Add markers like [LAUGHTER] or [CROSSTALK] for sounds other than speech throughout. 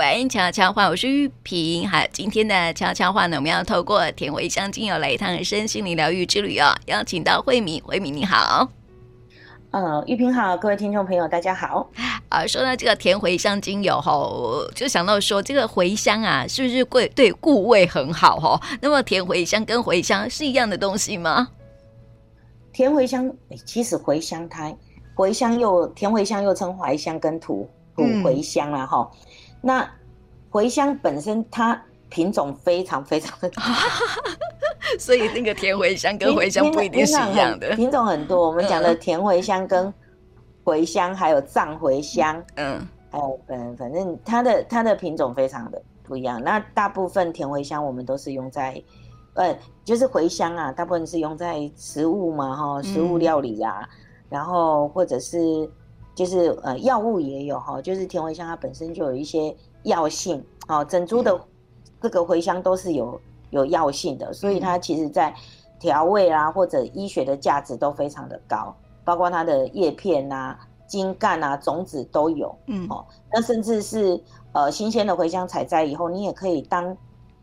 玩悄悄话，我是玉萍。好，今天的悄悄话呢，我们要透过甜茴香精油来一趟身心灵疗愈之旅哦。邀请到慧敏，慧敏你好。呃，玉萍好，各位听众朋友大家好。[LAUGHS] 啊，说到这个甜茴香精油哈，就想到说这个茴香啊，是不是贵对固胃很好哈？那么甜茴香跟茴香是一样的东西吗？甜茴香，其实茴香它茴香又甜茴香又称怀香跟土土茴香啊哈。嗯那茴香本身它品种非常非常的多，[LAUGHS] 所以那个甜茴香跟茴香不一定是一样的，品种很多。我们讲的甜茴香跟茴香还有藏茴香，嗯，还有嗯，反正它的它的品种非常的不一样。那大部分甜茴香我们都是用在，呃，就是茴香啊，大部分是用在食物嘛，哈，食物料理啊，然后或者是。就是呃，药物也有哈，就是甜茴香它本身就有一些药性，哦，整株的这个茴香都是有有药性的，所以它其实在调味啊或者医学的价值都非常的高，包括它的叶片啊、茎干啊、种子都有，嗯，哦，那甚至是呃新鲜的茴香采摘以后，你也可以当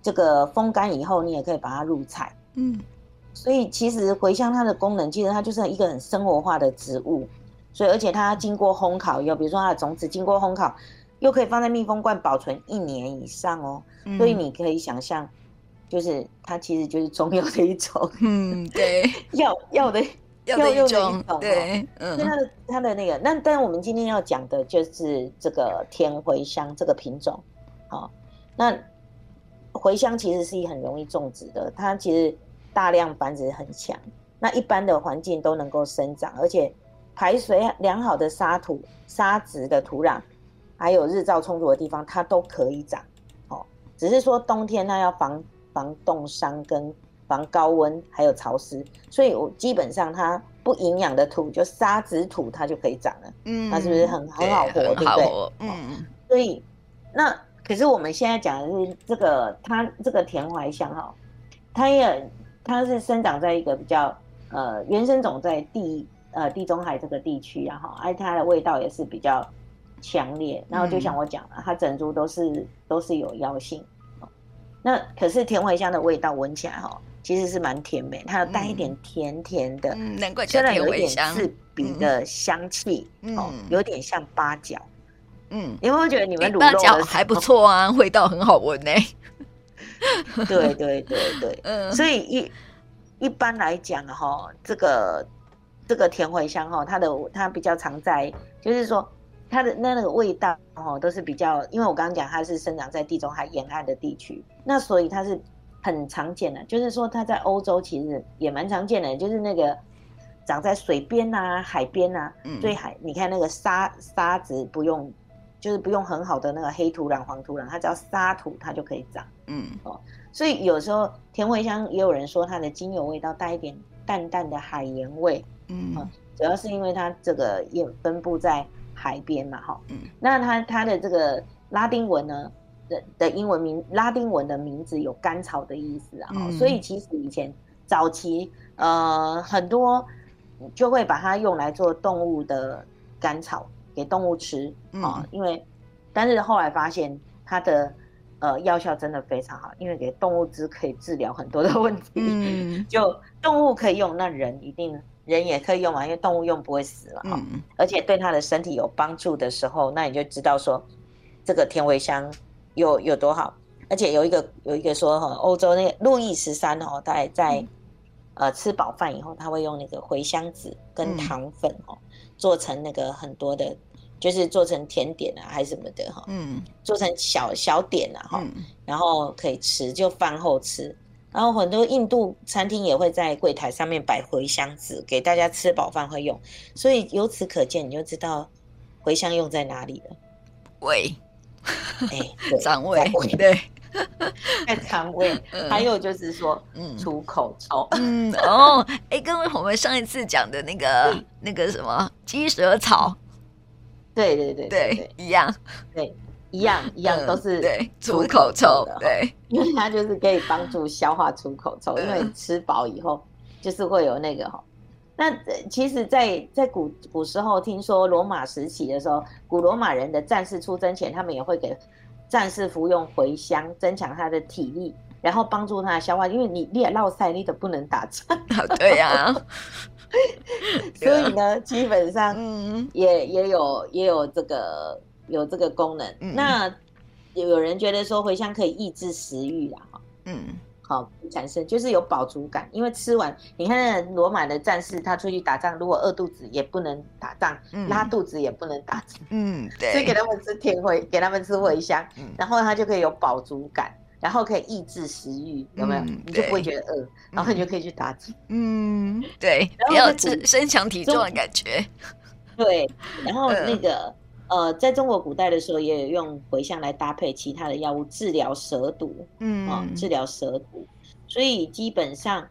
这个风干以后，你也可以把它入菜，嗯，所以其实茴香它的功能，其实它就是一个很生活化的植物。所以，而且它经过烘烤以后，比如说它的种子经过烘烤，又可以放在密封罐保存一年以上哦。嗯、所以你可以想象，就是它其实就是中药的一种，嗯，对，[LAUGHS] 药 [LAUGHS] 药的药的一种，对，嗯。它的它的那个，那但我们今天要讲的就是这个天茴香这个品种，好，那茴香其实是一很容易种植的，它其实大量繁殖很强，那一般的环境都能够生长，而且。排水良好的沙土、沙质的土壤，还有日照充足的地方，它都可以长。哦，只是说冬天它要防防冻伤、跟防高温还有潮湿，所以我基本上它不营养的土，就沙质土，它就可以长了。嗯，它是不是很很好活？对不对？嗯。所以那可是我们现在讲的是这个，它这个甜茴香哈，它也它是生长在一个比较呃原生种在地。呃，地中海这个地区啊，哈，而它的味道也是比较强烈。然后就像我讲了，它整株都是都是有药性。那可是甜茴香的味道闻起来哈，其实是蛮甜美，它有带一点甜甜的，难怪虽然有一点刺鼻的香气，哦，有点像八角。嗯，你会不会觉得你们卤肉的还不错啊？[LAUGHS] 味道很好闻呢。对对对对，[LAUGHS] 嗯，所以一一般来讲哈，这个。这个甜茴香哈，它的它比较常在，就是说它的那那个味道哦，都是比较，因为我刚刚讲它是生长在地中海沿岸的地区，那所以它是很常见的，就是说它在欧洲其实也蛮常见的，就是那个长在水边啊、海边啊，对海，你看那个沙沙子不用，就是不用很好的那个黑土壤、黄土壤，它只要沙土它就可以长，嗯哦，所以有时候甜茴香也有人说它的精油味道带一点淡淡的海盐味。嗯，主要是因为它这个也分布在海边嘛，哈，嗯，那它它的这个拉丁文呢的的英文名，拉丁文的名字有甘草的意思啊，嗯，所以其实以前早期呃很多就会把它用来做动物的甘草给动物吃啊，嗯，因为但是后来发现它的呃药效真的非常好，因为给动物吃可以治疗很多的问题，嗯，[LAUGHS] 就动物可以用，那人一定。人也可以用嘛，因为动物用不会死嘛，嗯，而且对它的身体有帮助的时候，那你就知道说，这个甜茴香有有多好。而且有一个有一个说哈，欧洲那个路易十三哦，他在呃吃饱饭以后，他会用那个茴香籽跟糖粉哦，做成那个很多的，就是做成甜点啊还是什么的哈，嗯，做成小小点啊哈，然后可以吃，就饭后吃。然后很多印度餐厅也会在柜台上面摆茴香籽，给大家吃饱饭会用。所以由此可见，你就知道茴香用在哪里了。胃，哎，[LAUGHS] 肠胃，对，[LAUGHS] 在肠胃。还有就是说，嗯，除口臭。嗯哦，哎，跟我们上一次讲的那个那个什么鸡舌草，对对对对，一样，对。一样 [LAUGHS] 一样都是对 [LAUGHS] 除口臭的，对，[LAUGHS] 因为它就是可以帮助消化除口臭，因为吃饱以后就是会有那个哈。那其实在，在在古古时候，听说罗马时期的时候，古罗马人的战士出征前，他们也会给战士服用茴香，增强他的体力，然后帮助他的消化。因为你你也落赛，你都不能打仗。对呀、啊。所以呢，基本上也也有也有这个有这个功能。嗯、那有人觉得说茴香可以抑制食欲啦，哈，嗯，好产生就是有饱足感，因为吃完，你看罗马的战士他出去打仗，如果饿肚子也不能打仗，嗯、拉肚子也不能打仗，嗯，对，[LAUGHS] 所以给他们吃甜茴，给他们吃茴香，嗯、然后他就可以有饱足感。然后可以抑制食欲，有没有？嗯、你就不会觉得饿，然后你就可以去打击。嗯，对，然后要增增强体重的感觉。对，然后那个、嗯、呃，在中国古代的时候，也有用茴香来搭配其他的药物治疗蛇毒。嗯，哦、治疗蛇毒。所以基本上，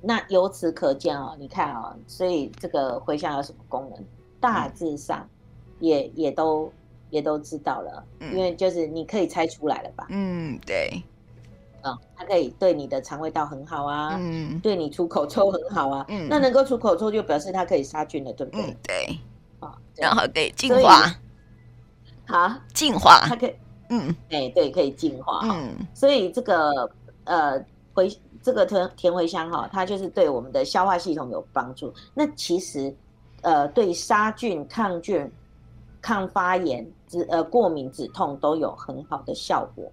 那由此可见啊、哦，你看啊、哦，所以这个茴香有什么功能？大致上也，也也都。也都知道了，嗯、因为就是你可以猜出来了吧？嗯，对，啊、哦，它可以对你的肠胃道很好啊，嗯，对你出口臭很好啊，嗯，那能够出口臭就表示它可以杀菌了，对不对？嗯，对，啊、哦，然后可以净化，好，净化，它可以，嗯，哎、欸，对，可以净化，嗯，所以这个呃回这个甜甜茴香哈，它就是对我们的消化系统有帮助。那其实呃，对杀菌、抗菌、抗发炎。止呃过敏止痛都有很好的效果，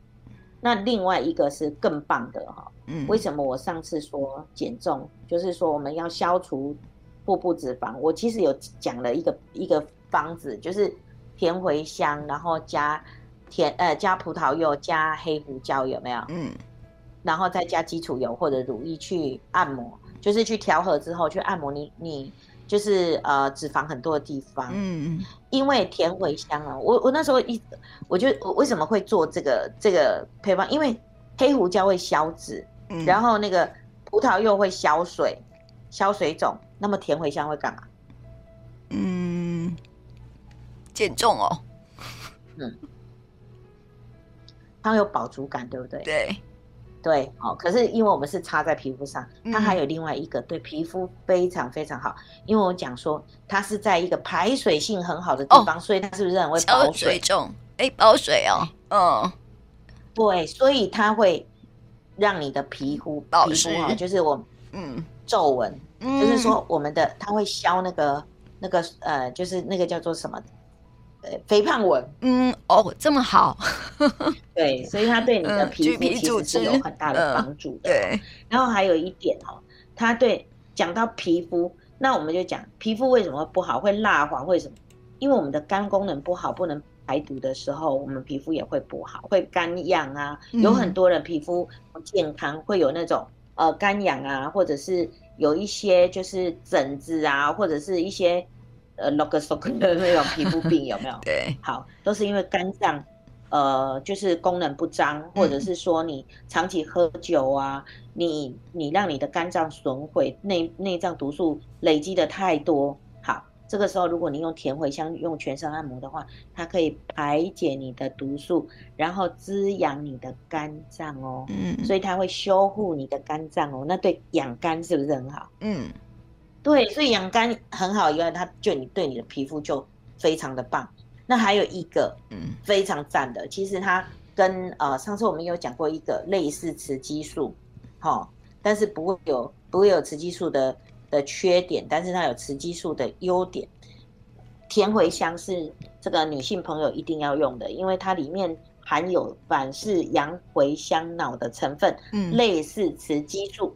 那另外一个是更棒的哈，嗯，为什么我上次说减重，就是说我们要消除腹部脂肪，我其实有讲了一个一个方子，就是甜茴香，然后加甜呃加葡萄柚加黑胡椒有没有？嗯，然后再加基础油或者乳液去按摩，就是去调和之后去按摩你你。就是呃脂肪很多的地方，嗯嗯，因为甜茴香啊，我我那时候一，我就我为什么会做这个这个配方？因为黑胡椒会消脂，嗯，然后那个葡萄柚会消水，消水肿，那么甜茴香会干嘛？减重哦，嗯，它有饱足感，对不对？对。对，哦，可是因为我们是擦在皮肤上，它还有另外一个对皮肤非常非常好，因为我讲说它是在一个排水性很好的地方，哦、所以它是不是很会保水？重，哎，保水哦，嗯，对，所以它会让你的皮肤保湿啊，就是我嗯皱纹，嗯、就是说我们的它会消那个那个呃，就是那个叫做什么？肥胖纹，嗯，哦，这么好，[LAUGHS] 对，所以它对你的皮肤其实是有很大的帮助的。对，然后还有一点哦，它对讲到皮肤，那我们就讲皮肤为什么会不好，会蜡黄，为什么？因为我们的肝功能不好，不能排毒的时候，我们皮肤也会不好，会干痒啊。有很多人皮肤不健康，会有那种呃干痒啊，或者是有一些就是疹子啊，或者是一些。呃 l o g s o 的那种皮肤病有没有？[LAUGHS] 对，好，都是因为肝脏，呃，就是功能不彰，或者是说你长期喝酒啊，嗯、你你让你的肝脏损毁，内内脏毒素累积的太多。好，这个时候如果你用甜茴香用全身按摩的话，它可以排解你的毒素，然后滋养你的肝脏哦。嗯，所以它会修护你的肝脏哦，那对养肝是不是很好？嗯。对，所以养肝很好以外，它就你对你的皮肤就非常的棒。那还有一个，嗯，非常赞的，其实它跟呃上次我们有讲过一个类似雌激素，齁，但是不会有不会有雌激素的的缺点，但是它有雌激素的优点。甜茴香是这个女性朋友一定要用的，因为它里面含有反式洋茴香脑的成分，嗯，类似雌激素，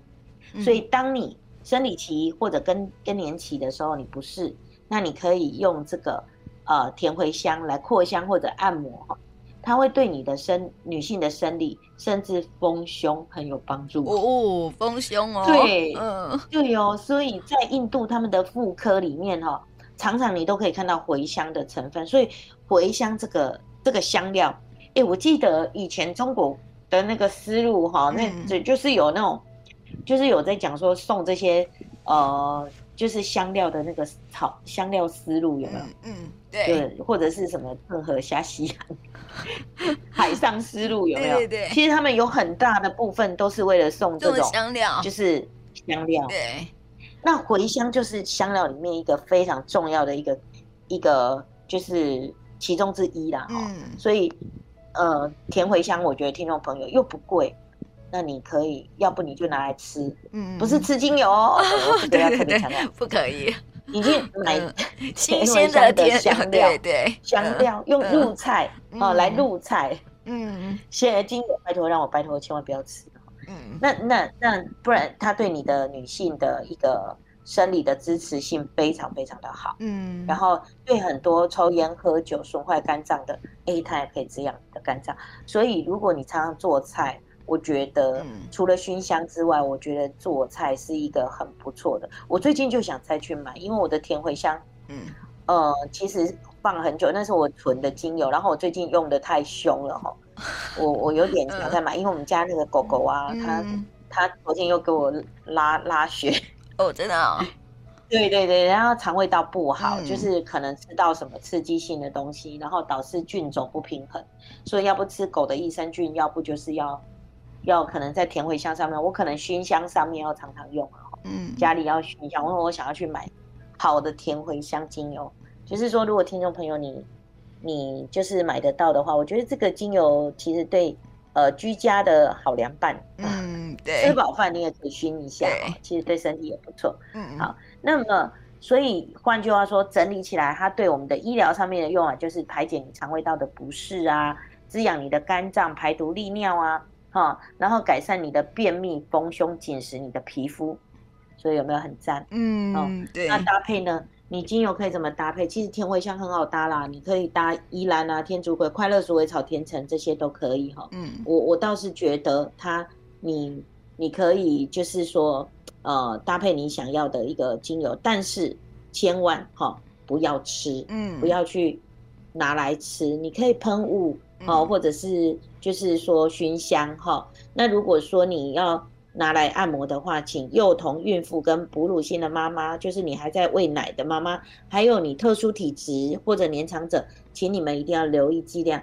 所以当你生理期或者更更年期的时候，你不适，那你可以用这个呃甜茴香来扩香或者按摩，它会对你的生女性的生理甚至丰胸很有帮助哦，丰胸哦，对，嗯，对哦，所以在印度他们的妇科里面哈，常常你都可以看到茴香的成分，所以茴香这个这个香料，哎，我记得以前中国的那个思路哈，那这就是有那种。就是有在讲说送这些呃，就是香料的那个草香料思路有没有？嗯，嗯对，对，或者是什么特和虾西洋海上丝路有没有？对，对对，其实他们有很大的部分都是为了送这种香料，就是香料。对，那茴香就是香料里面一个非常重要的一个一个，就是其中之一啦。嗯，所以呃，甜茴香，我觉得听众朋友又不贵，那你可以，要不你就拿来吃，嗯，不是吃精油哦，这个要特别强调，不可以。你去买新鲜的的香料，对香料用入菜哦来入菜，嗯，现在精油拜托让我拜托千万不要吃，嗯，那那那不然他对你的女性的一个。生理的支持性非常非常的好，嗯，然后对很多抽烟喝酒损坏肝脏的 A 它也可以滋养你的肝脏，所以如果你常常做菜，我觉得除了熏香之外，我觉得做菜是一个很不错的。我最近就想再去买，因为我的甜茴香，嗯，呃，其实放很久，那是我存的精油，然后我最近用的太凶了哈，[LAUGHS] 我我有点想再买，因为我们家那个狗狗啊，它它昨天又给我拉拉血。哦，真的哦，[LAUGHS] 对对对，然后肠胃道不好，嗯、就是可能吃到什么刺激性的东西，然后导致菌种不平衡，所以要不吃狗的益生菌，要不就是要要可能在甜茴香上面，我可能熏香上面要常常用，嗯，家里要熏香，因为我想要去买好的甜茴香精油，就是说如果听众朋友你你就是买得到的话，我觉得这个精油其实对。呃，居家的好凉拌，嗯，对，吃饱饭你也可以熏一下，对其实对身体也不错。嗯，好，那么所以换句话说，整理起来，它对我们的医疗上面的用啊，就是排解你肠胃道的不适啊，滋养你的肝脏，排毒利尿啊，哈，然后改善你的便秘、丰胸、紧实你的皮肤，所以有没有很赞？嗯，对。那搭配呢？你精油可以怎么搭配？其实甜茴香很好搭啦，你可以搭依兰啊、天竺葵、快乐鼠尾草、甜橙这些都可以哈。嗯，我我倒是觉得它，你你可以就是说，呃，搭配你想要的一个精油，但是千万哈不要吃，嗯，不要去拿来吃，你可以喷雾哦，或者是就是说熏香哈。那如果说你要。拿来按摩的话，请幼童、孕妇跟哺乳性的妈妈，就是你还在喂奶的妈妈，还有你特殊体质或者年长者，请你们一定要留意剂量。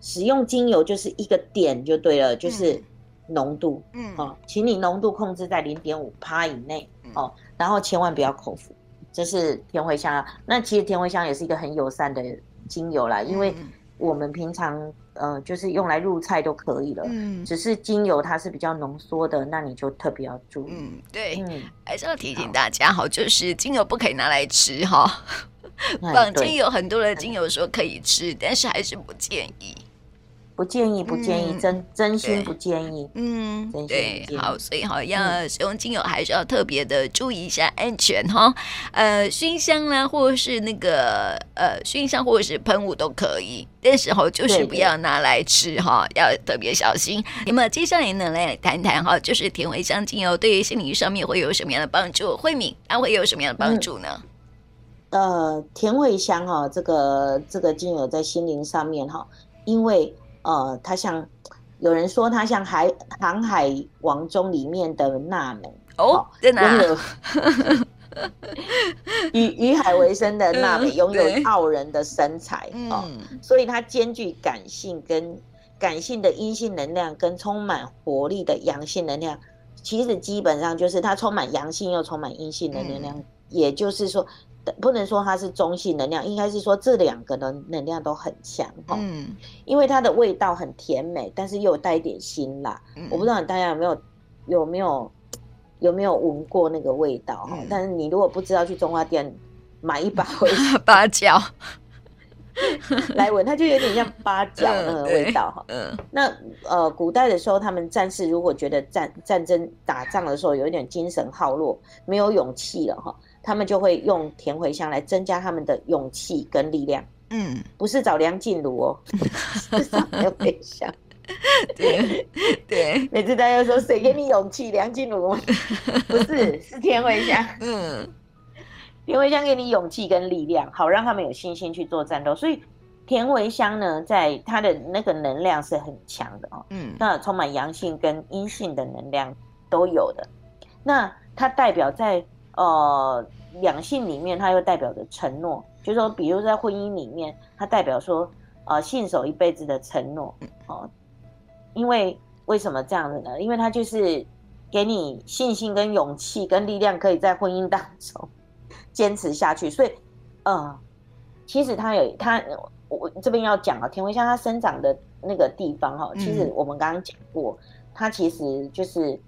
使用精油就是一个点就对了，就是浓度，嗯，哦，请你浓度控制在零点五趴以内，哦，然后千万不要口服。这是甜茴香啊，那其实甜茴香也是一个很友善的精油啦，因为。我们平常呃，就是用来入菜都可以了。嗯，只是精油它是比较浓缩的，那你就特别要注意。嗯，对，嗯，还是要提醒大家哈，好就是精油不可以拿来吃哈。坊间有很多的精油说可以吃，但是还是不建议。不建议，不建议，真真心不建议。嗯，对，好，所以好要使用精油还是要特别的注意一下安全哈。呃，熏香啦，或者是那个呃熏香或者是喷雾都可以，但是哈就是不要拿来吃哈，要特别小心。那么接下来呢，来谈谈哈，就是甜茴香精油对于心理上面会有什么样的帮助？慧敏，它会有什么样的帮助呢？呃，甜茴香哈，这个这个精油在心灵上面哈，因为。呃，他像有人说，他像海《航海王》中里面的娜美哦，真的拥有 [LAUGHS] 以以海为生的娜美，拥有傲人的身材哦，所以它兼具感性跟感性的阴性能量，跟充满活力的阳性能量。其实基本上就是它充满阳性又充满阴性的能量，嗯、也就是说。不能说它是中性能量，应该是说这两个的能量都很强哈。嗯，因为它的味道很甜美，但是又有带一点辛辣。嗯，我不知道大家有没有有没有有没有闻过那个味道哈？嗯，但是你如果不知道，去中华店买一把八角 [LAUGHS] 来闻，它就有点像八角 [LAUGHS] 那个味道哈。嗯，那呃，古代的时候，他们战士如果觉得战战争打仗的时候有一点精神耗弱，没有勇气了哈。他们就会用甜茴香来增加他们的勇气跟力量。嗯，不是找梁静茹哦，[LAUGHS] 是找 [LAUGHS] 甜茴香。对对，每次大家说谁给你勇气？梁静茹 [LAUGHS] 不是，是甜茴香。嗯，甜茴香给你勇气跟力量，好让他们有信心去做战斗。所以甜茴香呢，在它的那个能量是很强的哦。嗯，那充满阳性跟阴性的能量都有的。那它代表在。呃，两性里面，它又代表着承诺，就是说，比如在婚姻里面，它代表说，呃，信守一辈子的承诺，哦、呃，因为为什么这样子呢？因为它就是给你信心跟勇气跟力量，可以在婚姻当中坚持下去。所以，呃，其实它有它我这边要讲啊，田茴香它生长的那个地方哈，其实我们刚刚讲过，嗯、它其实就是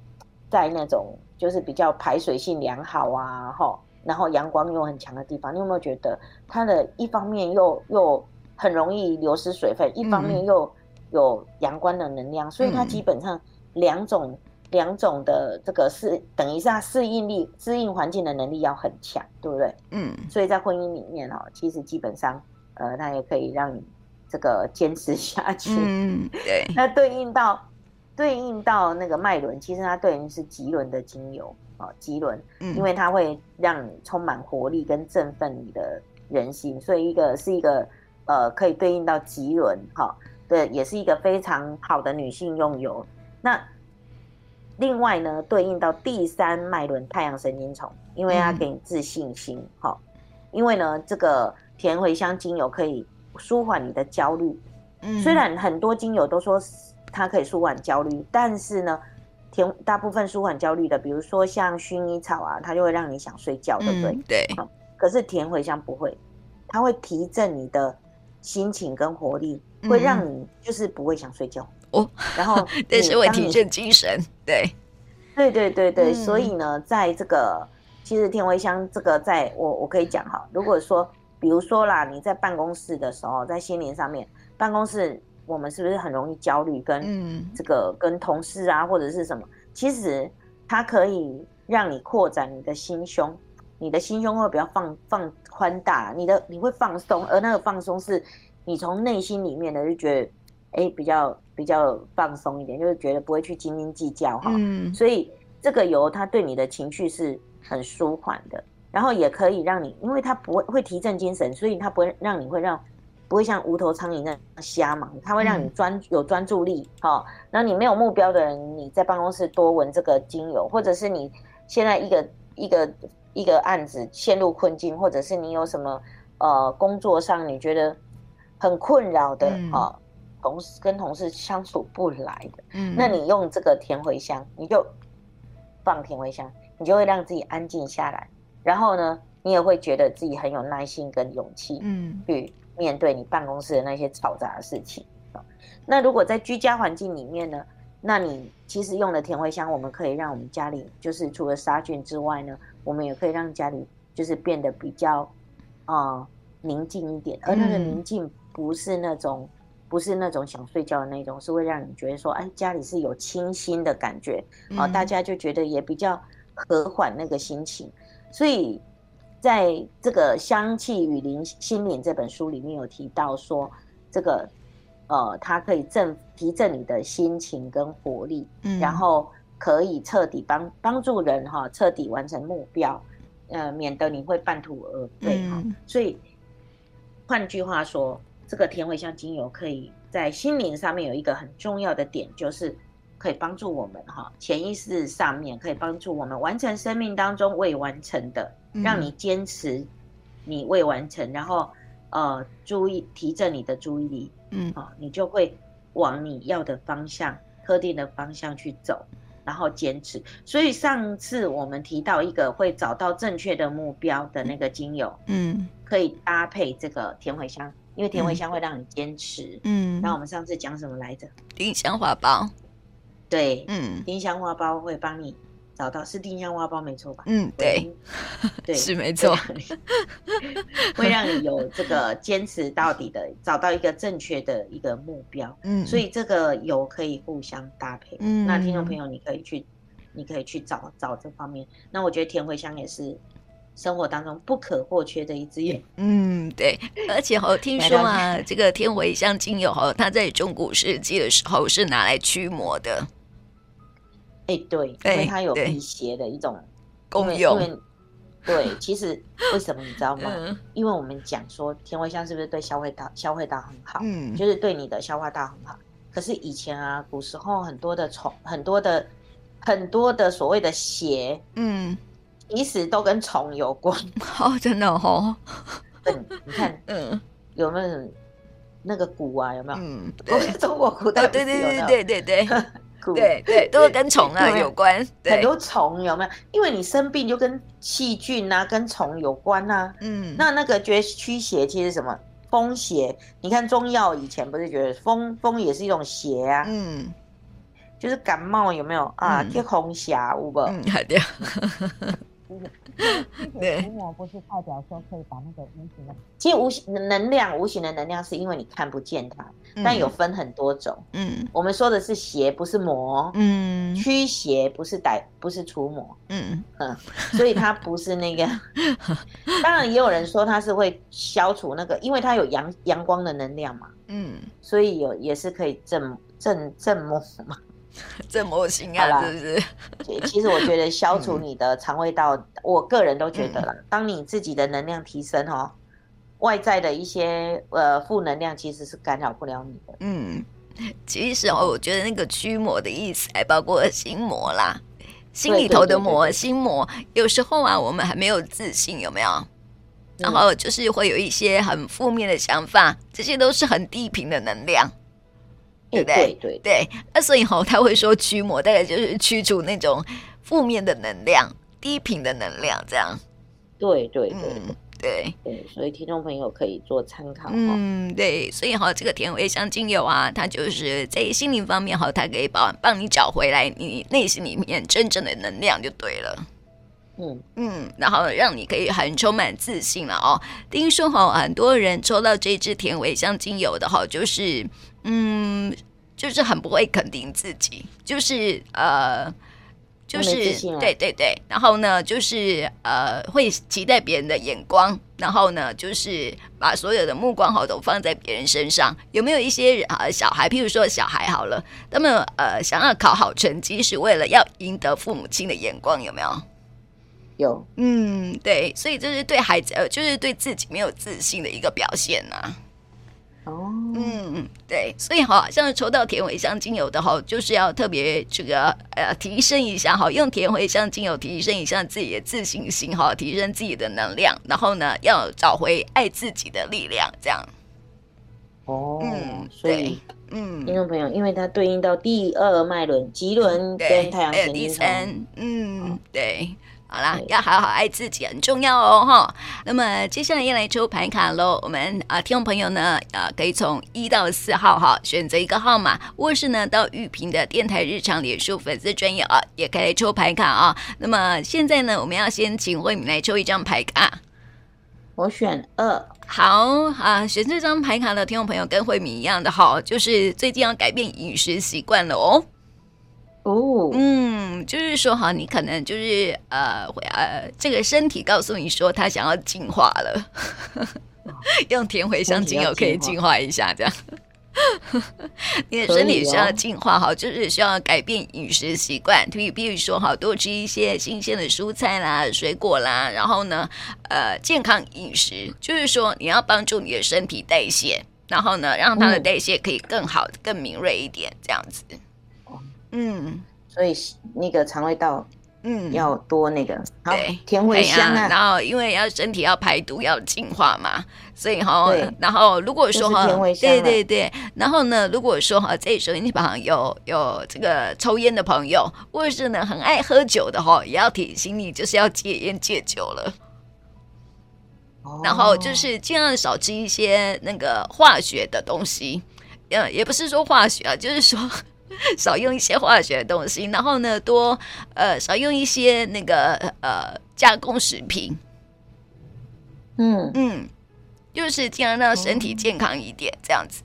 在那种就是比较排水性良好啊，哈，然后阳光又很强的地方。你有没有觉得它的一方面又又很容易流失水分，一方面又有阳光的能量，嗯、所以它基本上两种两种的这个适等于是它适应力适应环境的能力要很强，对不对？嗯，所以在婚姻里面哦，其实基本上。呃，它也可以让你这个坚持下去。嗯，对。[LAUGHS] 那对应到对应到那个脉轮，其实它对应是棘轮的精油啊，棘轮，嗯，因为它会让你充满活力跟振奋你的人心，所以一个是一个呃，可以对应到棘轮哈，对，也是一个非常好的女性用油。那另外呢，对应到第三脉轮太阳神经丛，因为它给你自信心哈，嗯，因为呢这个。甜茴香精油可以舒缓你的焦虑，嗯，虽然很多精油都说它可以舒缓焦虑，但是呢，甜大部分舒缓焦虑的，比如说像薰衣草啊，它就会让你想睡觉，对不对？对。可是甜茴香不会，它会提振你的心情跟活力，会让你就是不会想睡觉哦。然后，[LAUGHS] 但是会提振精神，对，对对对对。所以呢，在这个其实甜茴香这个，在我我可以讲哈，如果说。比如说啦，你在办公室的时候，在心灵上面，办公室我们是不是很容易焦虑？跟这个跟同事啊，或者是什么？其实它可以让你扩展你的心胸，你的心胸会比较放放宽大，你的你会放松，而那个放松是你从内心里面的就觉得，哎、欸，比较比较放松一点，就是觉得不会去斤斤计较哈。嗯，所以这个油它对你的情绪是很舒缓的。然后也可以让你，因为它不会会提振精神，所以它不会让你会让不会像无头苍蝇那样瞎忙，它会让你专有专注力。好，那你没有目标的人，你在办公室多闻这个精油，或者是你现在一个一个一个案子陷入困境，或者是你有什么呃工作上你觉得很困扰的啊，同事跟同事相处不来的，嗯，那你用这个甜茴香，你就放甜茴香，你就会让自己安静下来。然后呢，你也会觉得自己很有耐心跟勇气，嗯，去面对你办公室的那些嘈杂的事情。那如果在居家环境里面呢，那你其实用了甜茴香，我们可以让我们家里就是除了杀菌之外呢，我们也可以让家里就是变得比较啊、呃、宁静一点。而那个宁静不是那种不是那种想睡觉的那种，是会让你觉得说，哎，家里是有清新的感觉啊、呃，大家就觉得也比较和缓那个心情。所以，在这个《香气与灵心灵》这本书里面有提到说，这个呃，它可以振提振你的心情跟活力，嗯，然后可以彻底帮帮助人哈，彻底完成目标，呃，免得你会半途而废哈。所以，换句话说，这个甜茴香精油可以在心灵上面有一个很重要的点，就是。可以帮助我们哈，潜意识上面可以帮助我们完成生命当中未完成的，让你坚持你未完成，然后呃注意提振你的注意力，嗯，好，你就会往你要的方向、特定的方向去走，然后坚持。所以上次我们提到一个会找到正确的目标的那个精油，嗯，可以搭配这个甜茴香，因为甜茴香会让你坚持，嗯。那我们上次讲什么来着？丁香花苞。对，嗯，丁香花苞会帮你找到，是丁香花苞没错吧？嗯，对，对，[LAUGHS] 是没错，会让你有这个坚持到底的，找到一个正确的一个目标。嗯，所以这个油可以互相搭配。嗯，那听众朋友，你可以去，你可以去找找这方面。那我觉得甜茴香也是生活当中不可或缺的一支油。嗯，对，而且我听说啊，这个天茴香精油哈，它在中古世纪的时候是拿来驱魔的。哎，对，因为它有辟邪的一种功用。对，其实 [LAUGHS] 为什么你知道吗？因为我们讲说甜茴香是不是对消化道消化道很好？嗯，就是对你的消化道很好。可是以前啊，古时候很多的虫，很多的很多的所谓的邪，嗯，其实都跟虫有关。[LAUGHS] 哦，真的哦。嗯，你看，嗯，有没有那个蛊啊？有没有？嗯，[LAUGHS] 对，中国古代对对对对对对。对对，都是跟虫啊有关，很多虫有没有？因为你生病就跟细菌啊、跟虫有关啊。嗯，那那个觉得驱邪其实什么？风邪，你看中药以前不是觉得风风也是一种邪啊？嗯，就是感冒有没有啊？贴红霞，有不？嗯，好的。[LAUGHS] 对，除魔不是代表说可以把那个无形的，其实无形能量，无形的能量是因为你看不见它，嗯、但有分很多种。嗯，我们说的是邪，不是魔。嗯，驱邪不是歹，不是除魔。嗯嗯，所以它不是那个。[LAUGHS] 当然也有人说它是会消除那个，因为它有阳阳光的能量嘛。嗯，所以有也是可以镇镇镇魔嘛。[LAUGHS] 这么行啊，是不是？其实我觉得消除你的肠胃道，嗯、我个人都觉得啦。当你自己的能量提升哦，外在的一些呃负能量其实是干扰不了你的。嗯，其实哦，我觉得那个驱魔的意思还包括心魔啦，心里头的魔，心魔。有时候啊，我们还没有自信，有没有？然后就是会有一些很负面的想法，这些都是很低频的能量。对不对？对对对，那所以吼，他会说驱魔，大概就是驱除那种负面的能量、低频的能量，这样。对对对、嗯、对对，所以听众朋友可以做参考。嗯，对，所以哈，这个甜茴香精油啊，它就是在心灵方面哈，它可以帮帮你找回来你内心里面真正的能量，就对了。嗯嗯，然后让你可以很充满自信了哦。听说哈，很多人抽到这支甜茴香精油的哈，就是。嗯，就是很不会肯定自己，就是呃，就是对对对，然后呢，就是呃，会期待别人的眼光，然后呢，就是把所有的目光好都放在别人身上。有没有一些人啊，小孩，譬如说小孩好了，他们呃想要考好成绩，是为了要赢得父母亲的眼光，有没有？有，嗯，对，所以这是对孩子呃，就是对自己没有自信的一个表现呐、啊。哦，嗯，对，所以好像抽到甜茴香精油的话，就是要特别这个呃提升一下哈，用甜茴香精油提升一下自己的自信心哈，提升自己的能量，然后呢，要找回爱自己的力量，这样。哦，嗯，所以，嗯，听众朋友，因为它对应到第二脉轮，脐轮跟太阳神经丛，嗯，对。好啦，要好好爱自己很重要哦，哈。那么接下来要来抽牌卡喽。我们啊，听众朋友呢，啊，可以从一到四号哈选择一个号码，或是呢到玉屏的电台日常脸书粉丝专页啊，也可以抽牌卡啊。那么现在呢，我们要先请慧敏来抽一张牌卡。我选二。好啊，选这张牌卡的听众朋友跟慧敏一样的哈，就是最近要改变饮食习惯了哦。哦，嗯，就是说哈，你可能就是呃，呃，这个身体告诉你说，他想要进化了，[LAUGHS] 用甜茴香精油可以净化一下，这样。你的身体需要进化哈，就是需要改变饮食习惯，比比如说哈，多吃一些新鲜的蔬菜啦、水果啦，然后呢，呃，健康饮食，就是说你要帮助你的身体代谢，然后呢，让它的代谢可以更好、更敏锐一点，这样子。嗯，所以那个肠胃道，嗯，要多那个，好，甜茴香啊。然后因为要身体要排毒要净化嘛，所以哈，然后如果说哈，对对对，然后呢，如果说哈，这时候你旁边有有这个抽烟的朋友，或者是呢很爱喝酒的哈，也要提醒你，就是要戒烟戒酒了。然后就是尽量少吃一些那个化学的东西，嗯，也不是说化学啊，就是说。少用一些化学的东西，然后呢，多呃少用一些那个呃加工食品。嗯嗯，就是尽量让身体健康一点，这样子。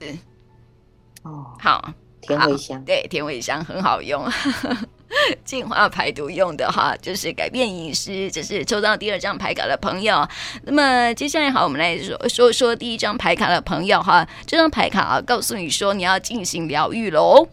哦，好，甜味香，对，甜味香很好用，[LAUGHS] 净化排毒用的哈，就是改变饮食，这是抽到第二张牌卡的朋友。那么接下来好，我们来说说说第一张牌卡的朋友哈，这张牌卡啊，告诉你说你要进行疗愈喽。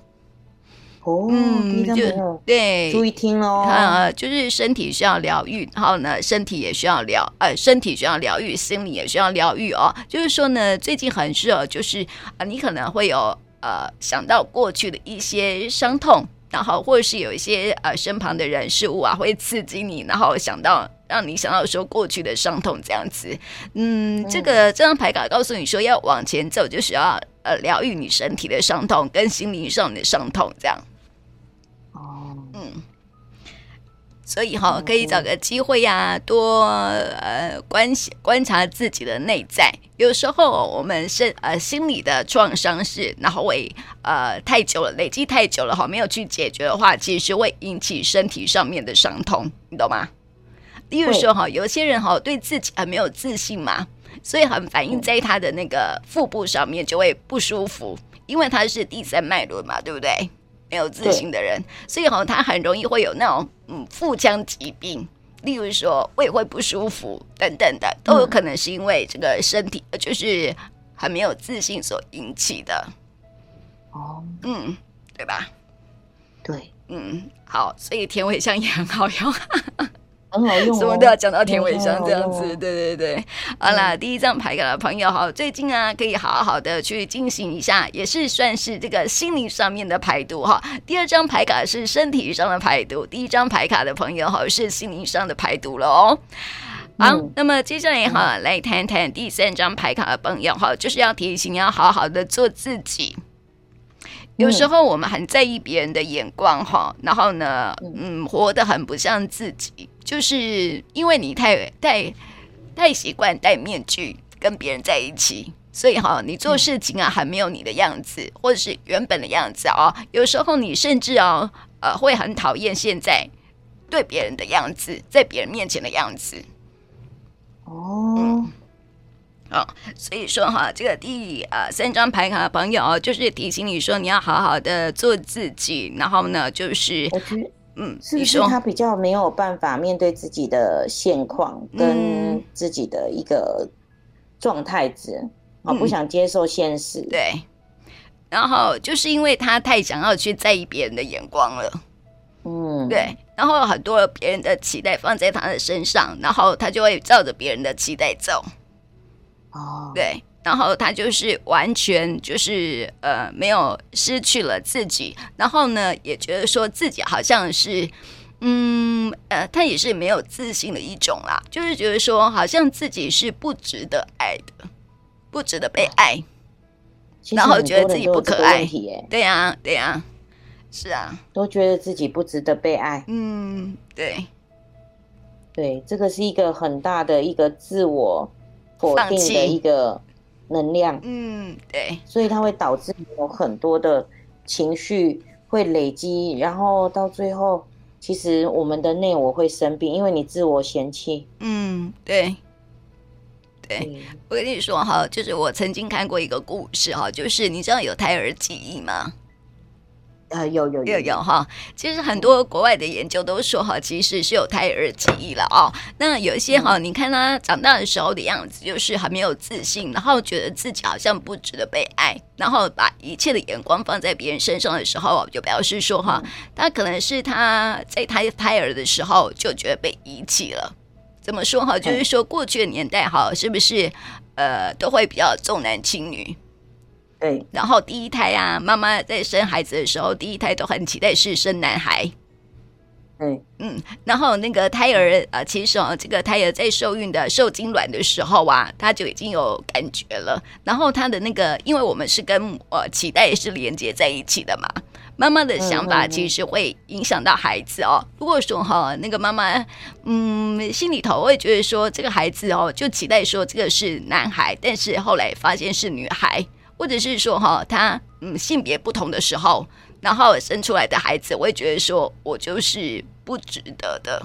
哦，嗯，就对，注意听喽。啊，就是身体需要疗愈，然后呢，身体也需要疗，呃，身体需要疗愈，心理也需要疗愈哦。就是说呢，最近很适合，就是啊，你可能会有呃想到过去的一些伤痛，然后或者是有一些呃身旁的人事物啊会刺激你，然后想到让你想到说过去的伤痛这样子。嗯，这个这张牌卡告诉你说要往前走，就需要呃疗愈你身体的伤痛跟心灵上的伤痛这样。所以哈，可以找个机会呀、啊，多呃观观察自己的内在。有时候我们是呃心理的创伤是，然后为呃太久了，累积太久了哈，没有去解决的话，其实会引起身体上面的伤痛，你懂吗？例如说哈，有些人哈对自己很没有自信嘛，所以很反映在他的那个腹部上面就会不舒服，因为他是第三脉轮嘛，对不对？没有自信的人，所以哈他很容易会有那种。嗯，腹腔疾病，例如说胃会不舒服等等的，都有可能是因为这个身体就是很没有自信所引起的。哦，嗯，对吧？对，嗯，好，所以甜茴香也很好用。很好用，哦，什么都要讲到甜尾香这样子，对对对。好了，第一张牌卡的朋友哈，最近啊可以好好的去进行一下，也是算是这个心灵上面的排毒哈。第二张牌卡是身体上的排毒，第一张牌卡的朋友哈是心灵上的排毒了哦。好，嗯、那么接下来哈来谈谈第三张牌卡的朋友哈，就是要提醒要好好的做自己。有时候我们很在意别人的眼光哈，然后呢，嗯，活得很不像自己。就是因为你太太太习惯戴面具跟别人在一起，所以哈，你做事情啊，还没有你的样子，或者是原本的样子哦。有时候你甚至哦，呃，会很讨厌现在对别人的样子，在别人面前的样子。哦，嗯，哦，所以说哈，这个第呃三张牌卡的朋友就是提醒你说，你要好好的做自己，然后呢，就是。嗯，是不是他比较没有办法面对自己的现况跟自己的一个状态值啊，嗯、不想接受现实。对，然后就是因为他太想要去在意别人的眼光了。嗯，对，然后很多别人的期待放在他的身上，然后他就会照着别人的期待走。哦，对。然后他就是完全就是呃没有失去了自己，然后呢也觉得说自己好像是嗯呃他也是没有自信的一种啦，就是觉得说好像自己是不值得爱的，不值得被爱，然后觉得自己不可爱，对呀对呀，是啊，都觉得自己不值得被爱，嗯对，对，这个是一个很大的一个自我否定的一个。能量，嗯，对，所以它会导致有很多的情绪会累积，然后到最后，其实我们的内我会生病，因为你自我嫌弃。嗯，对，对，嗯，我跟你说哈，就是我曾经看过一个故事哈，就是你知道有胎儿记忆吗？呃，有有有有哈，其实很多国外的研究都说哈，其实是有胎儿记忆了哦。那有一些哈，你看他长大的时候的样子，就是很没有自信，然后觉得自己好像不值得被爱，然后把一切的眼光放在别人身上的时候，就表示说哈，他可能是他在胎胎儿的时候就觉得被遗弃了。怎么说哈？就是说过去的年代哈，是不是呃都会比较重男轻女？对，然后第一胎啊，妈妈在生孩子的时候，第一胎都很期待是生男孩。嗯嗯，然后那个胎儿啊、呃，其实哦，这个胎儿在受孕的受精卵的时候啊，他就已经有感觉了。然后他的那个，因为我们是跟呃脐带是连接在一起的嘛，妈妈的想法其实会影响到孩子哦。嗯嗯嗯，如果说哈、哦，那个妈妈嗯心里头会觉得说这个孩子哦，就期待说这个是男孩，但是后来发现是女孩。或者是说哈，他嗯性别不同的时候，然后生出来的孩子，我会觉得说我就是不值得的，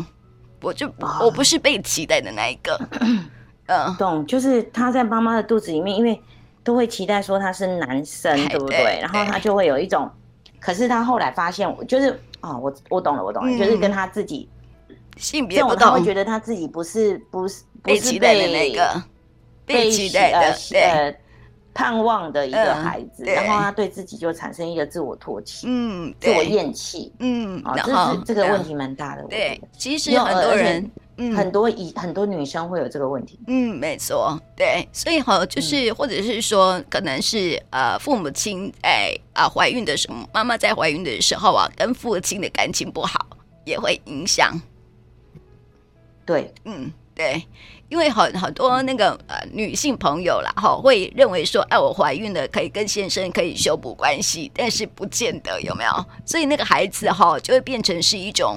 我就我不是被期待的那一个。[CLEARS THROAT] 嗯，懂，就是他在妈妈的肚子里面，因为都会期待说他是男生，对不对？然后他就会有一种，可是他后来发现，就是啊，我我懂了，我懂了，就是跟他自己性别不同，他会觉得他自己不是不是被期待的那个，被期待的对。盼望的一个孩子，嗯、然后他对自己就产生一个自我唾弃，嗯，自我厌弃，嗯，啊，这是这个问题蛮大的。对，其实很多人，嗯，很多以很多女生会有这个问题。嗯，没错，对，所以哈，就是或者是说，可能是呃，父母亲在啊怀孕的时候，妈妈在怀孕的时候啊，跟父亲的感情不好，也会影响。对，嗯。对，因为很很多那个呃女性朋友啦，哈，会认为说，哎，我怀孕了可以跟先生可以修补关系，但是不见得有没有，所以那个孩子哈就会变成是一种，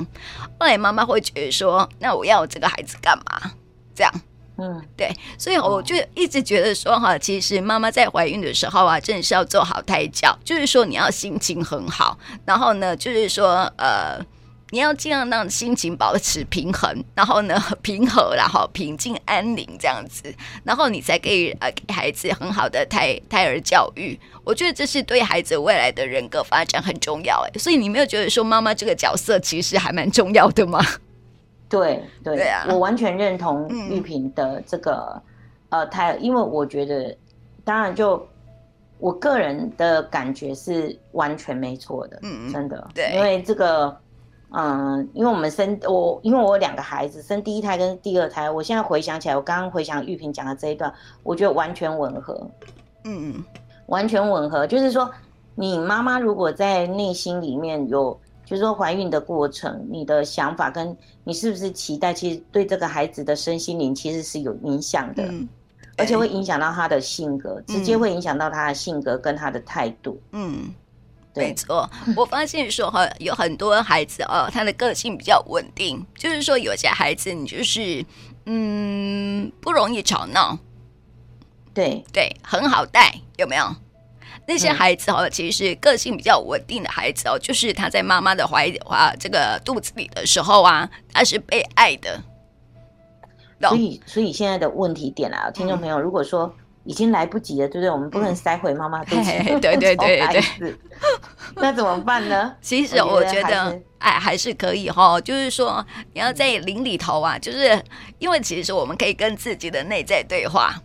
后来妈妈会觉得说，那我要这个孩子干嘛？这样，嗯，对，所以我就一直觉得说，哈，其实妈妈在怀孕的时候啊，真的是要做好胎教，就是说你要心情很好，然后呢，就是说，呃。你要尽量让心情保持平衡，然后呢，[LAUGHS] 平和，然后平静安宁这样子，然后你才可以呃给孩子很好的胎胎儿教育。我觉得这是对孩子未来的人格发展很重要哎。所以你没有觉得说妈妈这个角色其实还蛮重要的吗？对对，对啊，我完全认同玉萍的这个、嗯、呃胎儿，因为我觉得当然就我个人的感觉是完全没错的，嗯，真的，对，因为这个。嗯，因为我们生我，因为我有两个孩子，生第一胎跟第二胎，我现在回想起来，我刚刚回想玉萍讲的这一段，我觉得完全吻合。嗯，完全吻合，就是说，你妈妈如果在内心里面有，就是说怀孕的过程，你的想法跟你是不是期待，其实对这个孩子的身心灵其实是有影响的，嗯，而且会影响到他的性格，直接会影响到他的性格跟他的态度。嗯。没错，我发现说哈，有很多孩子哦，他的个性比较稳定，就是说有些孩子你就是嗯不容易吵闹，对对，很好带，有没有？那些孩子哦，其实个性比较稳定的孩子哦，就是他在妈妈的怀里的话，这个肚子里的时候啊，他是被爱的。所以，所以现在的问题点来了，听众朋友，如果说。已经来不及了，对不对？我们不能塞回妈妈肚子，嗯、[LAUGHS] 对 [LAUGHS] 对对对，那怎么办呢？其实我觉得，哎，还是可以哈。就是说，你要在灵里头啊，就是因为其实我们可以跟自己的内在对话，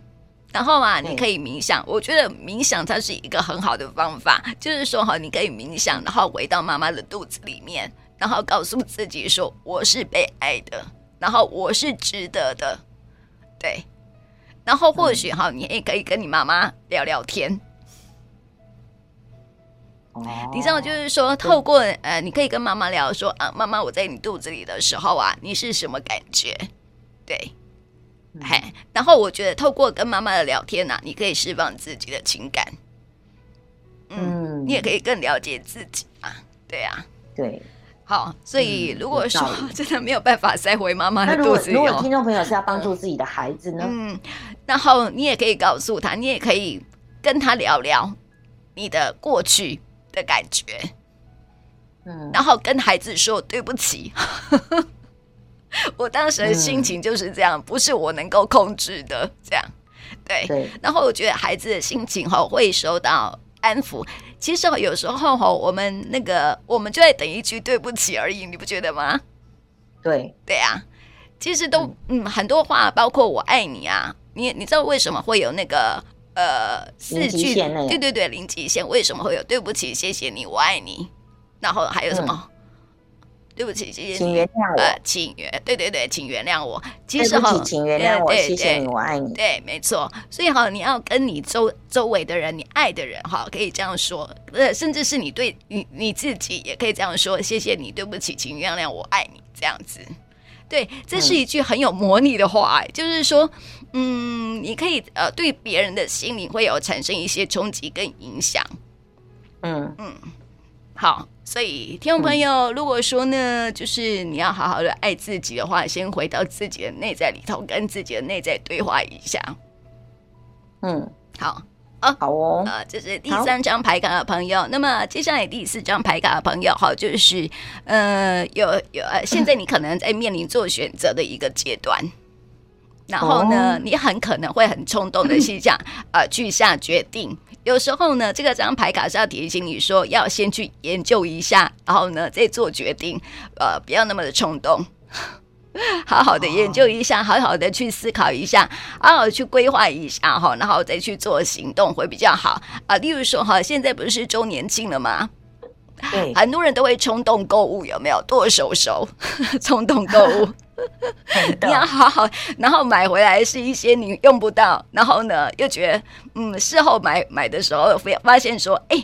然后啊，你可以冥想。我觉得冥想它是一个很好的方法，就是说哈，你可以冥想，然后回到妈妈的肚子里面，然后告诉自己说，我是被爱的，然后我是值得的，对。然后或许哈，你也可以跟你妈妈聊聊天。哦，你知道，就是说，透过呃，你可以跟妈妈聊说啊，妈妈，我在你肚子里的时候啊，你是什么感觉？对，嘿，然后我觉得透过跟妈妈的聊天呐，你可以释放自己的情感。嗯，你也可以更了解自己啊。对啊，对。好，所以如果说 [LAUGHS] 真的没有办法塞回妈妈的肚子里，如果听众朋友是要帮助自己的孩子呢？嗯，然后你也可以告诉他，你也可以跟他聊聊你的过去的感觉，嗯，然后跟孩子说对不起，我当时的心情就是这样，不是我能够控制的，这样，对，对，然后我觉得孩子的心情哈会受到安抚。其实有时候吼，我们那个我们就在等一句对不起而已，你不觉得吗？对对啊，其实都嗯，嗯很多话，包括我爱你啊，你你知道为什么会有那个呃四句？对对对，零极限为什么会有对不起、谢谢你、我爱你，然后还有什么？嗯对不起，谢谢请原谅我。呃，请原对对对，请原谅我。其实哈，请原谅我，谢谢你，我爱你。对，没错。所以哈，你要跟你周周围的人，你爱的人哈，可以这样说。呃，甚至是你对你你自己也可以这样说：谢谢你，对不起，请原谅我，爱你。这样子，对，这是一句很有魔力的话。嗯、就是说，嗯，你可以呃，对别人的心灵会有产生一些冲击跟影响。嗯嗯，好。所以，听众朋友，如果说呢，就是你要好好的爱自己的话，先回到自己的内在里头，跟自己的内在对话一下。嗯，好啊，好哦。呃，这是第三张牌卡的朋友。那么，接下来第四张牌卡的朋友，好，就是呃，有有呃，现在你可能在面临做选择的一个阶段，然后呢，你很可能会很冲动的去这样 [LAUGHS] 呃去下决定。有时候呢，这个张牌卡是要提醒你说，要先去研究一下，然后呢再做决定，呃，不要那么的冲动，[LAUGHS] 好好的研究一下，好好的去思考一下，好好去规划一下哈，然后再去做行动会比较好啊，呃。例如说哈，现在不是周年庆了吗？对，很多人都会冲动购物，有没有？剁手手，[LAUGHS] 冲动购物。[LAUGHS] 你要好好，然后买回来是一些你用不到，然后呢又觉得嗯，事后买买的时候发发现说，哎，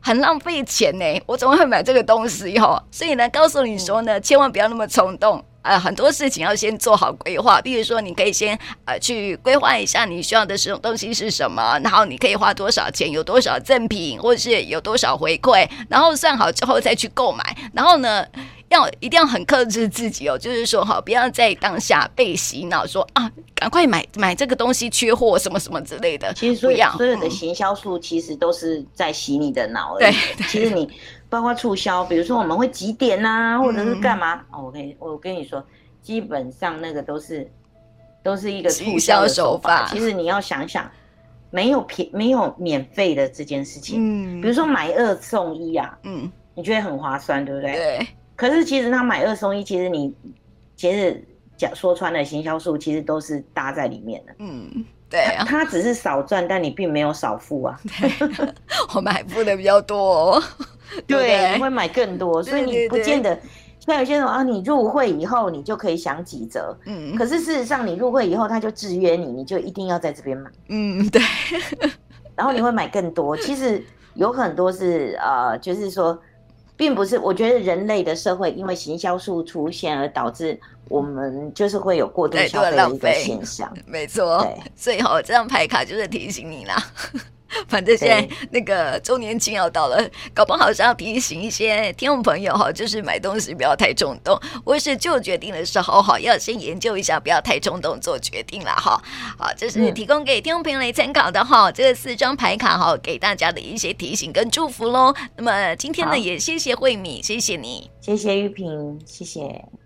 很浪费钱呢，我怎么会买这个东西？哦，所以呢，告诉你说呢，千万不要那么冲动，呃很多事情要先做好规划。比如说，你可以先呃去规划一下你需要的使用东西是什么，然后你可以花多少钱，有多少赠品，或者是有多少回馈，然后算好之后再去购买。然后呢，要一定要很克制自己哦，[LAUGHS] 就是说哈，不要在当下被洗脑说啊，赶快买买这个东西缺货什么什么之类的。其实所有所有的行销术其实都是在洗你的脑而已。对，其实你包括促销，比如说我们会几点啊，或者是干嘛？嗯、哦，我跟你我跟你说，基本上那个都是都是一个促销手法。其实你要想想，没有便没有免费的这件事情。嗯，比如说买二送一啊，嗯，你觉得很划算，对不对？对。可是其实他买二送一，其实你其实讲说穿了，行销术其实都是搭在里面的。嗯，对啊，他只是少赚，但你并没有少付啊。[LAUGHS] 我们还付的比较多哦。[LAUGHS] 对，对，你会买更多，所以你不见得。像有些人啊，你入会以后你就可以享几折。嗯。可是事实上，你入会以后他就制约你，你就一定要在这边买。嗯，对。[LAUGHS] 然后你会买更多，[LAUGHS] 其实有很多是呃，就是说。并不是，我觉得人类的社会因为行销术出现而导致我们就是会有过度消费的一个现象。没错，对，所以哈，这张牌卡就是提醒你啦。反正现在那个周年庆要到了，搞不好是要提醒一些听众朋友哈，就是买东西不要太冲动，或是做决定的时候哈，要先研究一下，不要太冲动做决定了哈。好，这是提供给听众朋友来参考的哈，这四张牌卡哈，给大家的一些提醒跟祝福喽。那么今天呢，也谢谢慧敏，谢谢你，谢谢玉萍，谢谢。